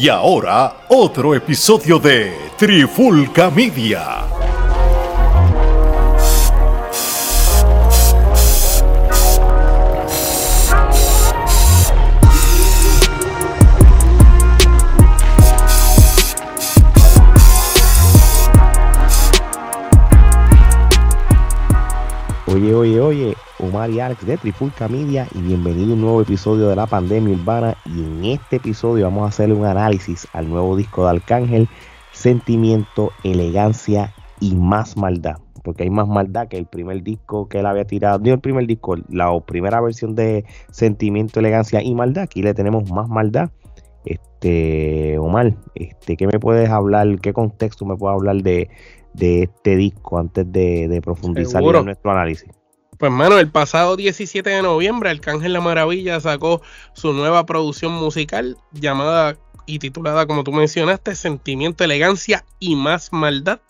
Y ahora, otro episodio de Trifulca Media. Oye, oye, oye, Omar y Alex de Trifulca Media y bienvenido a un nuevo episodio de la pandemia urbana. Y en este episodio vamos a hacerle un análisis al nuevo disco de Arcángel, Sentimiento, Elegancia y Más Maldad, porque hay más maldad que el primer disco que él había tirado, no el primer disco, la primera versión de Sentimiento, Elegancia y Maldad, aquí le tenemos más maldad. Este, Omar, este, ¿qué me puedes hablar, qué contexto me puedes hablar de, de este disco antes de, profundizar en nuestro análisis? Pues mano, el pasado 17 de noviembre, Arcángel La Maravilla sacó su nueva producción musical llamada y titulada, como tú mencionaste, Sentimiento, Elegancia y Más Maldad.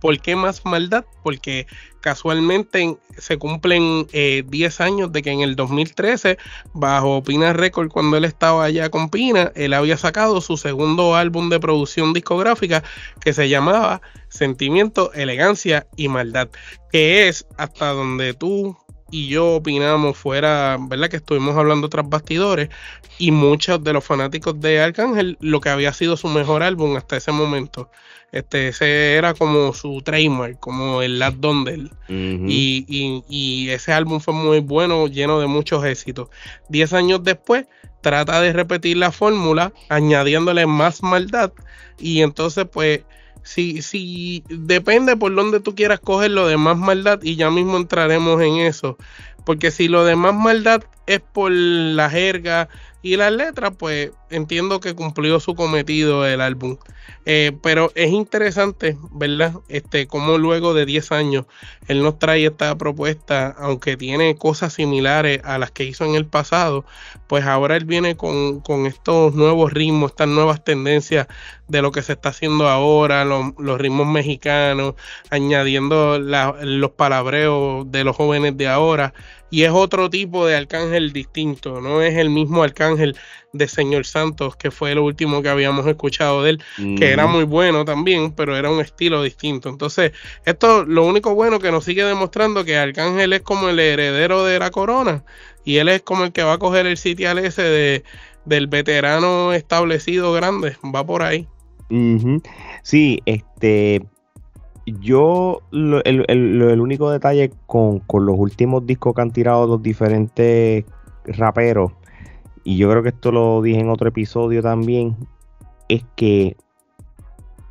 ¿Por qué más maldad? Porque casualmente se cumplen 10 eh, años de que en el 2013, bajo Pina Record, cuando él estaba allá con Pina, él había sacado su segundo álbum de producción discográfica que se llamaba Sentimiento, Elegancia y Maldad, que es hasta donde tú y yo opinamos fuera, ¿verdad? Que estuvimos hablando tras bastidores y muchos de los fanáticos de Arcángel, lo que había sido su mejor álbum hasta ese momento. Este, ese era como su trademark, como el Last Dondel. y, y, ese álbum fue muy bueno, lleno de muchos éxitos. Diez años después, trata de repetir la fórmula, añadiéndole más maldad. Y entonces, pues, si, si depende por dónde tú quieras coger lo de más maldad, y ya mismo entraremos en eso. Porque si lo de más maldad es por la jerga y las letras, pues entiendo que cumplió su cometido el álbum. Eh, pero es interesante, ¿verdad? Este, como luego de 10 años él nos trae esta propuesta, aunque tiene cosas similares a las que hizo en el pasado, pues ahora él viene con, estos nuevos ritmos, estas nuevas tendencias de lo que se está haciendo ahora, los ritmos mexicanos, añadiendo los palabreos de los jóvenes de ahora. Y es otro tipo de arcángel distinto, no es el mismo arcángel de Señor Santos, que fue lo último que habíamos escuchado de él, que era muy bueno también, pero era un estilo distinto. Entonces, esto lo único bueno que nos sigue demostrando que Arcángel es como el heredero de la corona y él es como el que va a coger el sitial ese de, del veterano establecido grande, va por ahí. Sí, este, yo el, el, único detalle con, con, los últimos discos que han tirado los diferentes raperos y yo creo que esto lo dije en otro episodio también, es que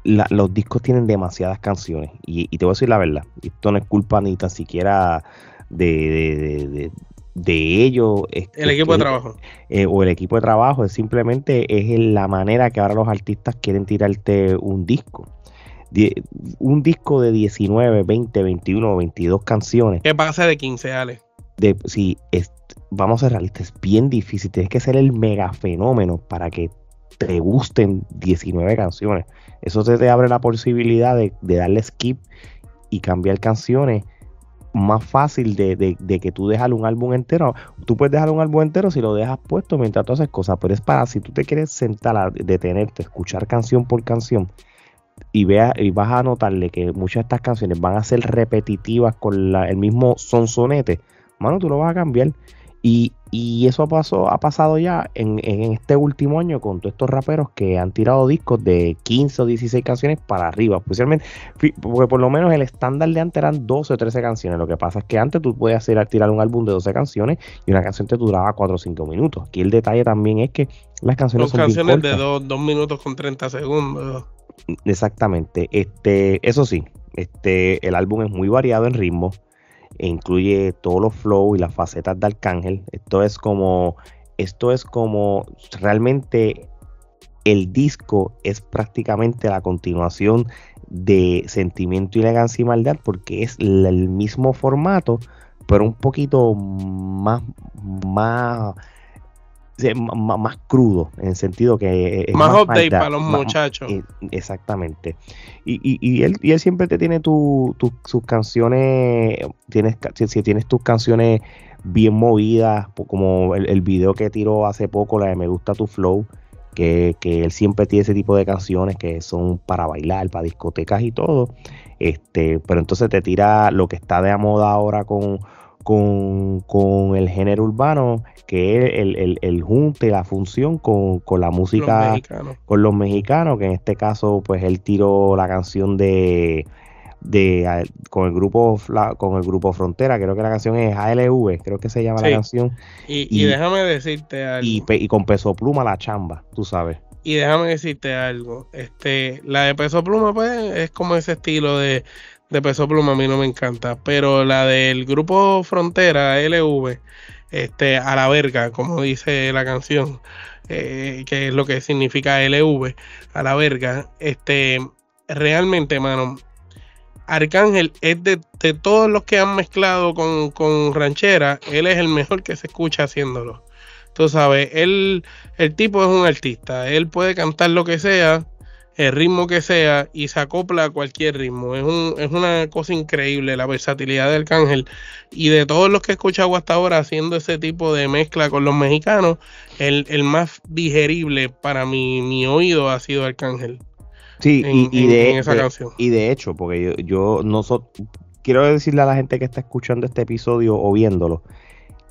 los discos tienen demasiadas canciones. Y, te voy a decir la verdad, esto no es culpa ni tan siquiera de, de, ellos. el equipo de trabajo. Eh, o el equipo de trabajo, es simplemente es la manera que ahora los artistas quieren tirarte un disco. Un disco de 19, 20, 21, 22 canciones. ¿Qué pasa de 15, Ale? De, sí, es, vamos a ser realistas, es bien difícil. Tienes que ser el mega fenómeno para que te gusten 19 canciones. Eso te, abre la posibilidad de, darle skip y cambiar canciones más fácil de, que tú dejas un álbum entero. Tú puedes dejar un álbum entero si lo dejas puesto mientras tú haces cosas, pero es para si tú te quieres sentar a detenerte, escuchar canción por canción y, vea, y vas a notarle que muchas de estas canciones van a ser repetitivas con el mismo sonsonete, mano, tú lo vas a cambiar. Y, eso pasó, ha pasado ya en, este último año con todos estos raperos que han tirado discos de 15 o 16 canciones para arriba. Especialmente, porque por lo menos el estándar de antes eran 12 o 13 canciones. Lo que pasa es que antes tú podías hacer, tirar un álbum de 12 canciones y una canción te duraba 4 o 5 minutos. Aquí el detalle también es que las canciones son canciones de 2 minutos con 30 segundos. Exactamente. Este, eso sí, este, el álbum es muy variado en ritmo e incluye todos los flows y las facetas de Arcángel. Esto es como, esto es como realmente el disco es prácticamente la continuación de Sentimiento, Elegancia y Maldad porque es el mismo formato, pero un poquito más, más más, crudo, en el sentido que... más, update para los muchachos. Eh, exactamente. Y, y, y, él, y él siempre te tiene tus canciones, tienes, si, tienes tus canciones bien movidas, como el, el, video que tiró hace poco, la de Me Gusta Tu Flow, que, él siempre tiene ese tipo de canciones que son para bailar, para discotecas y todo. Este, pero entonces te tira lo que está de moda ahora con, con, el género urbano, que es el, el, junte, la función con, la música, con los mexicanos, que en este caso, pues él tiró la canción de de con el grupo con el grupo Frontera, creo que la canción es ALV, creo que se llama la canción. Y, déjame decirte algo. Y, con Peso Pluma la chamba, tú sabes. Y déjame decirte algo, este, la de Peso Pluma pues es como ese estilo de, de Peso Pluma, a mí no me encanta, pero la del grupo Frontera, ALV, este, a la verga, como dice la canción, eh, que es lo que significa LV, a la verga, este, realmente, mano, Arcángel es de, todos los que han mezclado con, ranchera, él es el mejor que se escucha haciéndolo. Tú sabes, él, el tipo es un artista, él puede cantar lo que sea, el ritmo que sea y se acopla a cualquier ritmo. Es, un, es una cosa increíble la versatilidad de Arcángel y de todos los que he escuchado hasta ahora haciendo ese tipo de mezcla con los mexicanos, el, más digerible para mi, mi oído ha sido Arcángel. Sí, y, de, y de hecho, porque yo, no quiero decirle a la gente que está escuchando este episodio o viéndolo,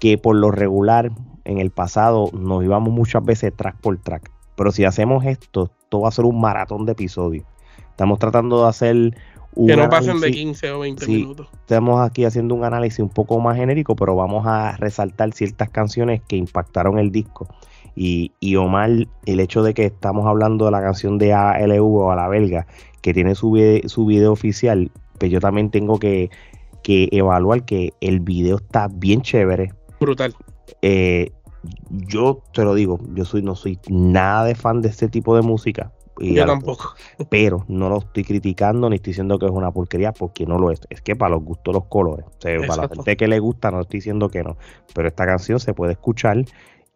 que por lo regular en el pasado nos íbamos muchas veces track por track. Pero si hacemos esto, todo va a ser un maratón de episodios. Estamos tratando de hacer un que no pasen de 15 o 20 minutos. Estamos aquí haciendo un análisis un poco más genérico, pero vamos a resaltar ciertas canciones que impactaron el disco. Y, y Omar, el hecho de que estamos hablando de la canción de ALV o a la belga, que tiene su, video, su video oficial, pues yo también tengo que, evaluar que el video está bien chévere. Brutal. Eh, yo te lo digo, yo soy no soy nada de fan de este tipo de música. yo tampoco. Pero no lo estoy criticando ni estoy diciendo que es una porquería porque no lo es. Es que para los gustos los colores. O sea, para la gente que le gusta no estoy diciendo que no. Pero esta canción se puede escuchar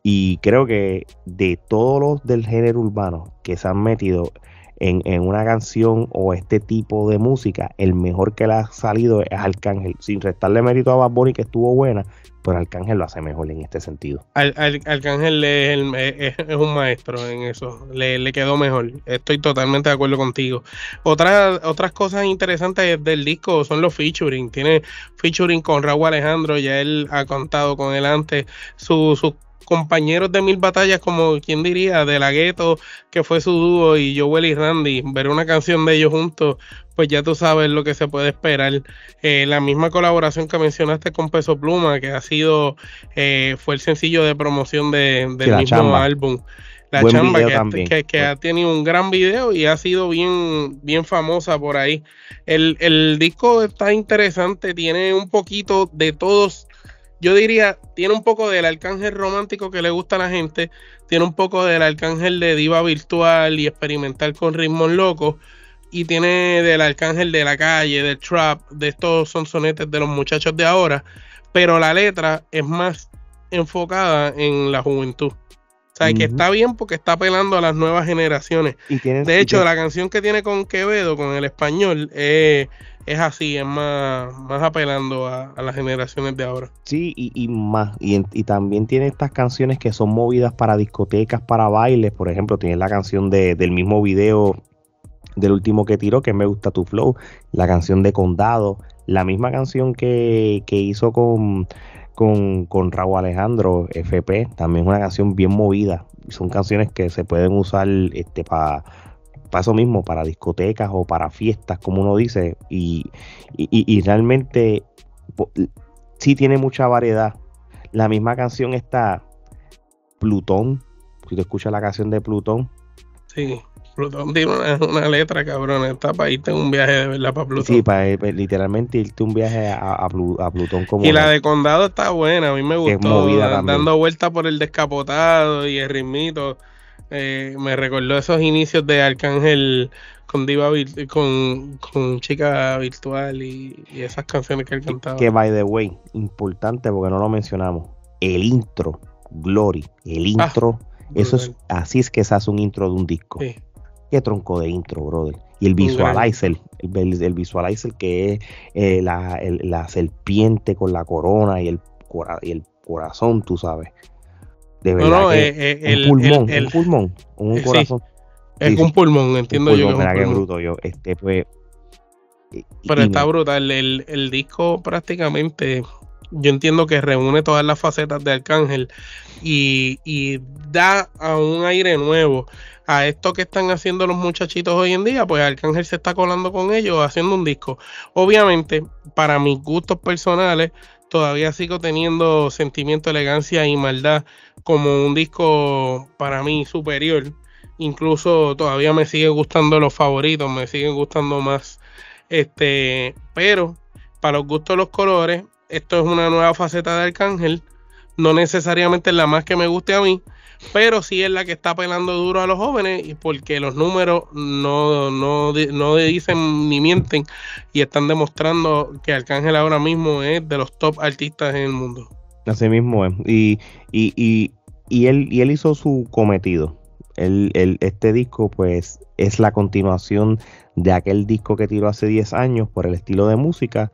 y creo que de todos los del género urbano que se han metido en, una canción o este tipo de música, el mejor que le ha salido es Arcángel. Sin restarle mérito a Bad Bunny, que estuvo buena, pero Arcángel lo hace mejor en este sentido. Al, Arcángel es, un maestro en eso, le, quedó mejor. Estoy totalmente de acuerdo contigo. Otras otras cosas interesantes del disco son los featuring. Tiene featuring con Raúl Alejandro, ya él ha contado con él antes. Sus su compañeros de mil batallas, como quien diría, de la gueto, que fue su dúo, y Joel y Randy, ver una canción de ellos juntos, pues ya tú sabes lo que se puede esperar. Eh, la misma colaboración que mencionaste con Peso Pluma, que ha sido, eh, fue el sencillo de promoción de, del mismo álbum. La chamba que, que, ha tenido un gran video y ha sido bien, bien famosa por ahí. El, el disco está interesante, tiene un poquito de todos yo diría, tiene un poco del arcángel romántico que le gusta a la gente, tiene un poco del arcángel de diva virtual y experimental con ritmos locos, y tiene del arcángel de la calle, del trap, de estos son sonetes de los muchachos de ahora, pero la letra es más enfocada en la juventud. O sea, que está bien porque está apelando a las nuevas generaciones. de hecho, la canción que tiene con Quevedo, con el español, es es así, es más, más apelando a, las generaciones de ahora. Sí, y, más, y, también tiene estas canciones que son movidas para discotecas, para bailes, por ejemplo, tiene la canción de, del mismo video del último que tiró, que me gusta tu flow, la canción de Condado, la misma canción que, que hizo con, con, con Raúl Alejandro, FP, también es una canción bien movida, son canciones que se pueden usar este, para para eso mismo, para discotecas o para fiestas, como uno dice, y, y, realmente sí tiene mucha variedad. La misma canción está Plutón, si tú escuchas la canción de Plutón. Sí, Plutón tiene una, letra, cabrón, está para irte un viaje de verdad para Plutón. Sí, para eh, literalmente irte un viaje a, Plutón como... Y la de Condado está buena, a mí me gustó, dando vueltas por el descapotado y el ritmito eh, me recordó esos inicios de Arcángel con diva con, con chica virtual y, esas canciones que él cantaba. Que by the way, importante porque no lo mencionamos, el intro, Glory, el ah, intro, eso es así es que se hace un intro de un disco. Qué tronco de intro, brother. Y el visualizer, el, el, visualizer que es eh, la, la, serpiente con la corona y el, y el corazón, tú sabes. De verdad. No, no, que eh, eh, un el- pulmón, el- un pulmón, un eh, sí, corazón. Es Sí, un pulmón, entiendo un yo. pulmón, que es un mira qué pulmón. bruto yo. Este, pues. y- Pero y está brutal. El, el disco prácticamente, yo entiendo que reúne todas las facetas de Arcángel y, y da a un aire nuevo a esto que están haciendo los muchachitos hoy en día. Pues Arcángel se está colando con ellos haciendo un disco. Obviamente, para mis gustos personales, todavía sigo teniendo sentimiento, elegancia y maldad como un disco para mí superior. Incluso todavía me sigue gustando los favoritos, me siguen gustando más. Este, pero para los gustos de los colores, esto es una nueva faceta de Arcángel. No necesariamente es la más que me guste a mí, pero sí es la que está pelando duro a los jóvenes y porque los números no, no, no dicen ni mienten y están demostrando que Arcángel ahora mismo es de los top artistas en el mundo. Así mismo es. Y, y, y él, y él hizo su cometido. Él- él- este disco, pues, es la continuación de aquel disco que tiró hace 10 años por el estilo de música.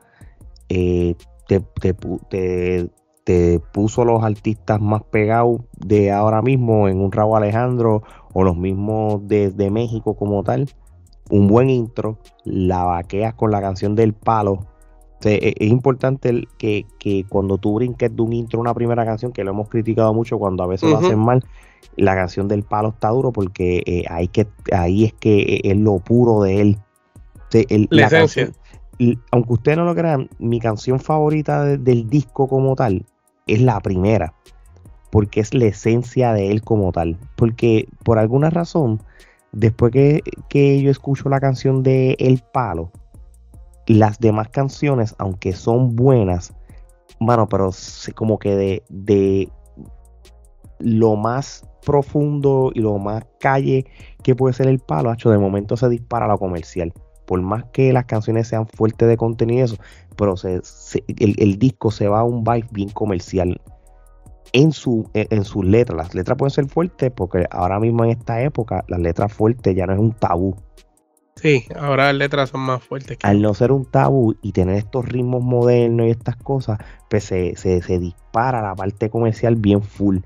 Eh, te, te te- te puso los artistas más pegados de ahora mismo en un Raúl Alejandro o los mismos de, de México como tal. Un buen intro, la vaqueas con la canción del palo, es importante el que, que cuando tú brinques de un intro a una primera canción, que lo hemos criticado mucho cuando a veces lo hacen mal, la canción del palo está duro porque eh, ahí, que, ahí es que eh, es lo puro de él. El- La esencia. canción- aunque ustedes no lo crean, mi canción favorita de- del disco como tal es la primera, porque es la esencia de él como tal. Porque por alguna razón, después que, que yo escucho la canción de El Palo, las demás canciones, aunque son buenas, bueno, pero como que de, de lo más profundo y lo más calle que puede ser el palo, hacho, de momento se dispara lo comercial. Por más que las canciones sean fuertes de contenido, eso, pero se, el, disco se va a un vibe bien comercial en, su, en sus letras. Las letras pueden ser fuertes porque ahora mismo en esta época las letras fuertes ya no es un tabú. Sí, ahora las letras son más fuertes. que- Al no ser un tabú y tener estos ritmos modernos y estas cosas, pues se, se- se dispara la parte comercial bien full.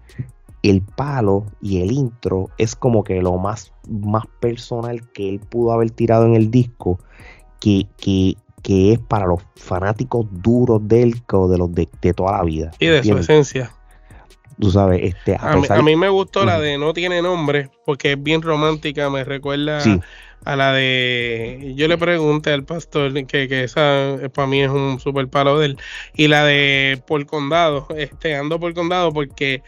El palo y el intro es como que lo más, más personal que él pudo haber tirado en el disco, que, que, que es para los fanáticos duros del de los de, de toda la vida. Y de su esencia. Tú sabes, este, a A mí, pesar- a mí me gustó la de No tiene nombre, porque es bien romántica, me recuerda Sí. a la de... Yo le pregunté al pastor que, que esa para mí es un super palo de él. Y la de Por Condado, este, Ando por Condado, porque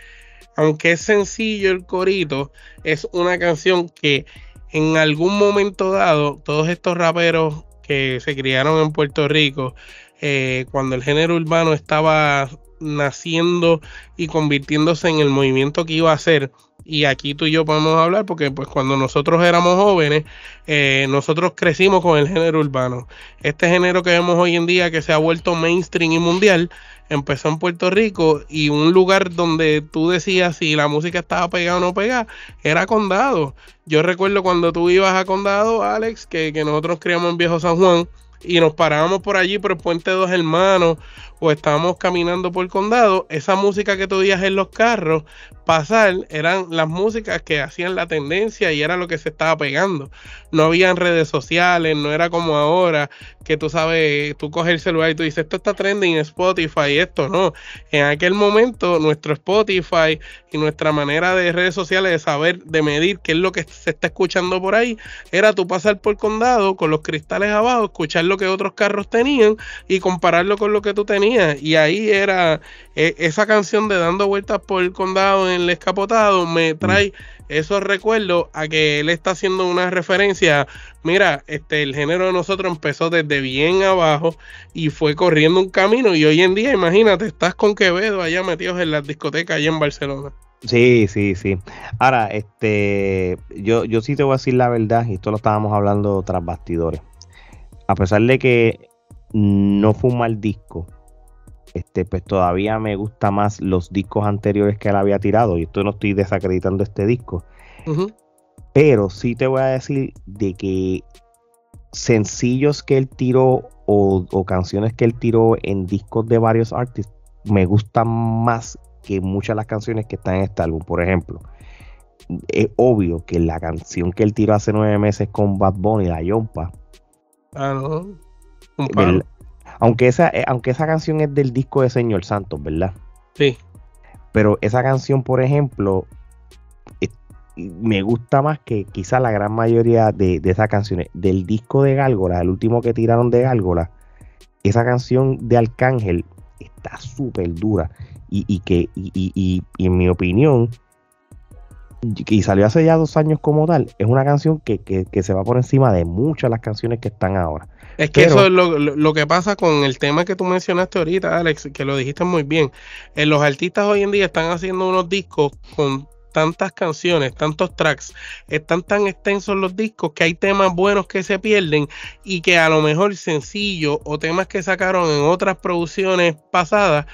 aunque es sencillo el corito, es una canción que en algún momento dado, todos estos raperos que se criaron en Puerto Rico, eh, cuando el género urbano estaba naciendo y convirtiéndose en el movimiento que iba a ser. Y aquí tú y yo podemos hablar porque pues cuando nosotros éramos jóvenes, eh, nosotros crecimos con el género urbano. Este género que vemos hoy en día que se ha vuelto mainstream y mundial, empezó en Puerto Rico y un lugar donde tú decías si la música estaba pegada o no pegada, era Condado. Yo recuerdo cuando tú ibas a Condado, Alex, que, que nosotros criamos en Viejo San Juan y nos parábamos por allí por el Puente Dos Hermanos o estábamos caminando por el condado, esa música que tú oías en los carros pasar eran las músicas que hacían la tendencia y era lo que se estaba pegando. No habían redes sociales, no era como ahora que tú sabes, tú coges el celular y tú dices, esto está trending en Spotify, esto no. En aquel momento nuestro Spotify y nuestra manera de redes sociales de saber, de medir qué es lo que se está escuchando por ahí, era tú pasar por condado con los cristales abajo, escuchar lo que otros carros tenían y compararlo con lo que tú tenías. Y ahí era eh, esa canción de dando vueltas por el condado en el escapotado, me trae esos recuerdos a que él está haciendo una referencia. Mira, este el género de nosotros empezó desde bien abajo y fue corriendo un camino. Y hoy en día, imagínate, estás con Quevedo allá metidos en las discotecas allá en Barcelona. Sí, sí, sí. Ahora, este, yo, yo sí te voy a decir la verdad, y esto lo estábamos hablando tras bastidores. A pesar de que no fue un mal disco, este, pues todavía me gusta más los discos anteriores que él había tirado. Y esto no estoy desacreditando este disco. Pero sí te voy a decir de que sencillos que él tiró o, o canciones que él tiró en discos de varios artistas me gustan más que muchas de las canciones que están en este álbum. Por ejemplo, es obvio que la canción que él tiró hace nueve meses con Bad Bunny, La Yompa. Ah, no. Aunque esa, eh, aunque esa canción es del disco de Señor Santos, ¿verdad? Sí. Pero esa canción, por ejemplo, me gusta más que quizá la gran mayoría de, esas canciones. Del disco de Gálgola, el último que tiraron de Gálgola, esa canción de Arcángel está súper dura. Y, que, y, en mi opinión, y salió hace ya dos años como tal, es una canción que, se va por encima de muchas de las canciones que están ahora. Es que eso es lo, que pasa con el tema que tú mencionaste ahorita, Alex, que lo dijiste muy bien. Eh, los artistas hoy en día están haciendo unos discos con tantas canciones, tantos tracks, están tan extensos los discos que hay temas buenos que se pierden y que a lo mejor sencillo o temas que sacaron en otras producciones pasadas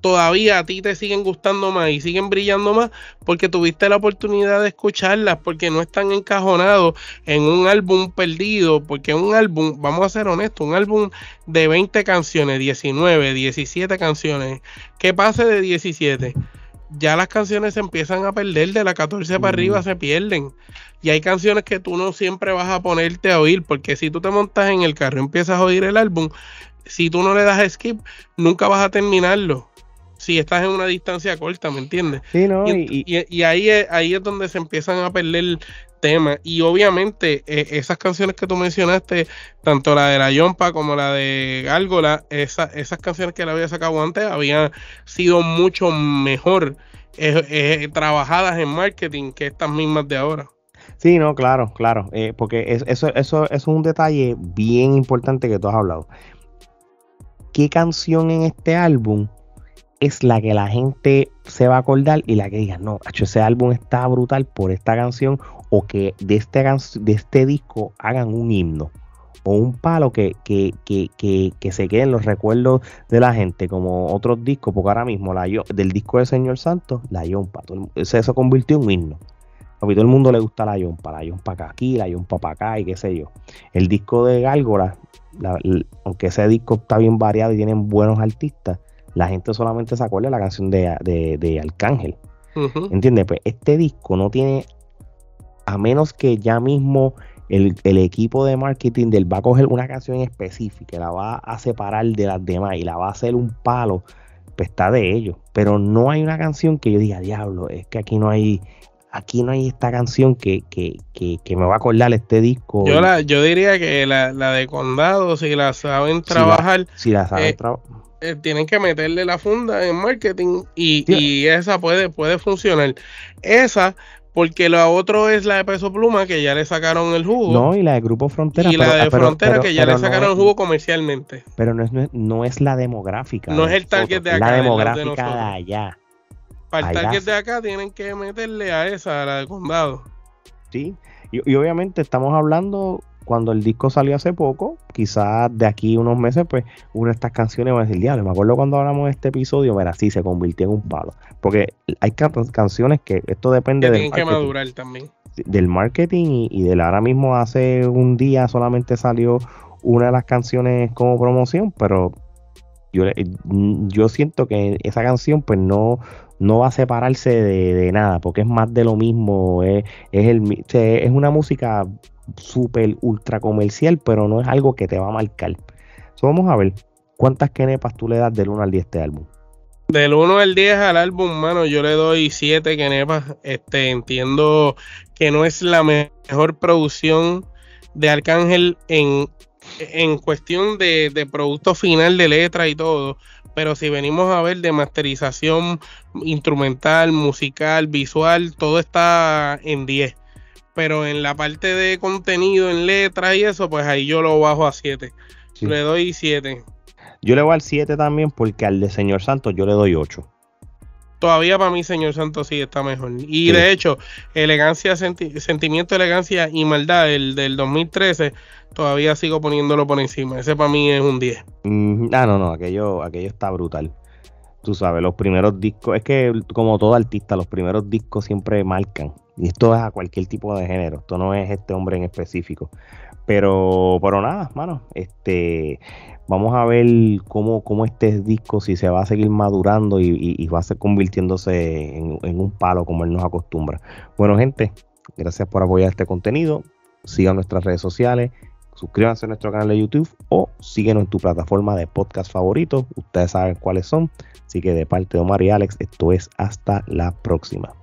todavía a ti te siguen gustando más y siguen brillando más porque tuviste la oportunidad de escucharlas, porque no están encajonados en un álbum perdido, porque un álbum, vamos a ser honestos, un álbum de 20 canciones, 19, 17 canciones, que pase de 17 ya las canciones se empiezan a perder, de la 14 para arriba se pierden. Y hay canciones que tú no siempre vas a ponerte a oír, porque si tú te montas en el carro y empiezas a oír el álbum, si tú no le das skip, nunca vas a terminarlo. Si estás en una distancia corta, ¿me entiendes? Sí, no, y, ahí, es, ahí es donde se empiezan a perder tema. Y obviamente eh, esas canciones que tú mencionaste, tanto la de la Yompa como la de Gárgola, esas canciones que la había sacado antes habían sido mucho mejor eh, eh, trabajadas en marketing que estas mismas de ahora. Sí, no, claro, claro, porque eso, eso, eso es un detalle bien importante que tú has hablado. ¿Qué canción en este álbum es la que la gente se va a acordar y la que diga, no, ese álbum está brutal por esta canción o que de este, de este disco hagan un himno o un palo que, que, se quede en los recuerdos de la gente, como otros discos, porque ahora mismo la, del disco de Señor Santos, la Yompa, se, se convirtió en un himno. A todo el mundo le gusta la Yompa, la Yompa acá aquí, la Yompa para acá y qué sé yo. El disco de Gárgola, aunque ese disco está bien variado y tienen buenos artistas, la gente solamente se acuerda de la canción de, de, Arcángel. ¿Entiendes? Pues este disco no tiene a menos que ya mismo el, equipo de marketing del va a coger una canción específica, la va a separar de las demás y la va a hacer un palo, pues está de ellos. Pero no hay una canción que yo diga, diablo, es que aquí no hay, aquí no hay esta canción que, que, que, me va a acordar este disco. Yo, la, yo diría que la, de Condado, si la saben trabajar, si la, saben eh, eh, tienen que meterle la funda en marketing y, y, esa puede, puede funcionar. Esa porque la otra es la de Peso Pluma, que ya le sacaron el jugo. No, y la de Grupo Frontera. Y la de Frontera, que ya le sacaron el jugo comercialmente. Pero no es, no es la demográfica. No es el target de acá. La demográfica de, allá. Para el target de acá tienen que meterle a esa, a la de Condado. Sí, y, y obviamente estamos hablando cuando el disco salió hace poco, quizás de aquí unos meses, pues una de estas canciones va a decir, diablo, me acuerdo cuando hablamos de este episodio, mira, sí, se convirtió en un palo. Porque hay canciones que esto depende que del marketing, que madurar también. Del marketing y, del ahora mismo hace un día solamente salió una de las canciones como promoción, pero yo, yo siento que esa canción pues no, no va a separarse de, nada, porque es más de lo mismo, es, es, el, es una música súper ultra comercial, pero no es algo que te va a marcar. vamos a ver cuántas kenepas tú le das del 1 al 10 este álbum. Del 1 al 10 al álbum, mano, yo le doy 7 kenepas. Este, entiendo que no es la mejor producción de Arcángel en, en cuestión de, de producto final de letra y todo. Pero si venimos a ver de masterización instrumental, musical, visual, todo está en 10 pero en la parte de contenido, en letras y eso, pues ahí yo lo bajo a 7. Le doy 7. Yo le voy al 7 también porque al de Señor Santos yo le doy 8. Todavía para mí Señor Santos sí está mejor. Y de hecho, elegancia, sentimiento, elegancia y maldad, el del 2013, todavía sigo poniéndolo por encima. Ese para mí es un 10. ah, no, no, aquello, aquello está brutal. Tú sabes, los primeros discos, es que como todo artista, los primeros discos siempre marcan. Y esto es a cualquier tipo de género, esto no es este hombre en específico. Pero, pero nada, mano, este, vamos a ver cómo, cómo este disco, si se va a seguir madurando y, va a ser convirtiéndose en, en, un palo como él nos acostumbra. Bueno, gente, gracias por apoyar este contenido. Sigan nuestras redes sociales, suscríbanse a nuestro canal de YouTube o síguenos en tu plataforma de podcast favorito. Ustedes saben cuáles son. Así que de parte de Omar y Alex, esto es hasta la próxima.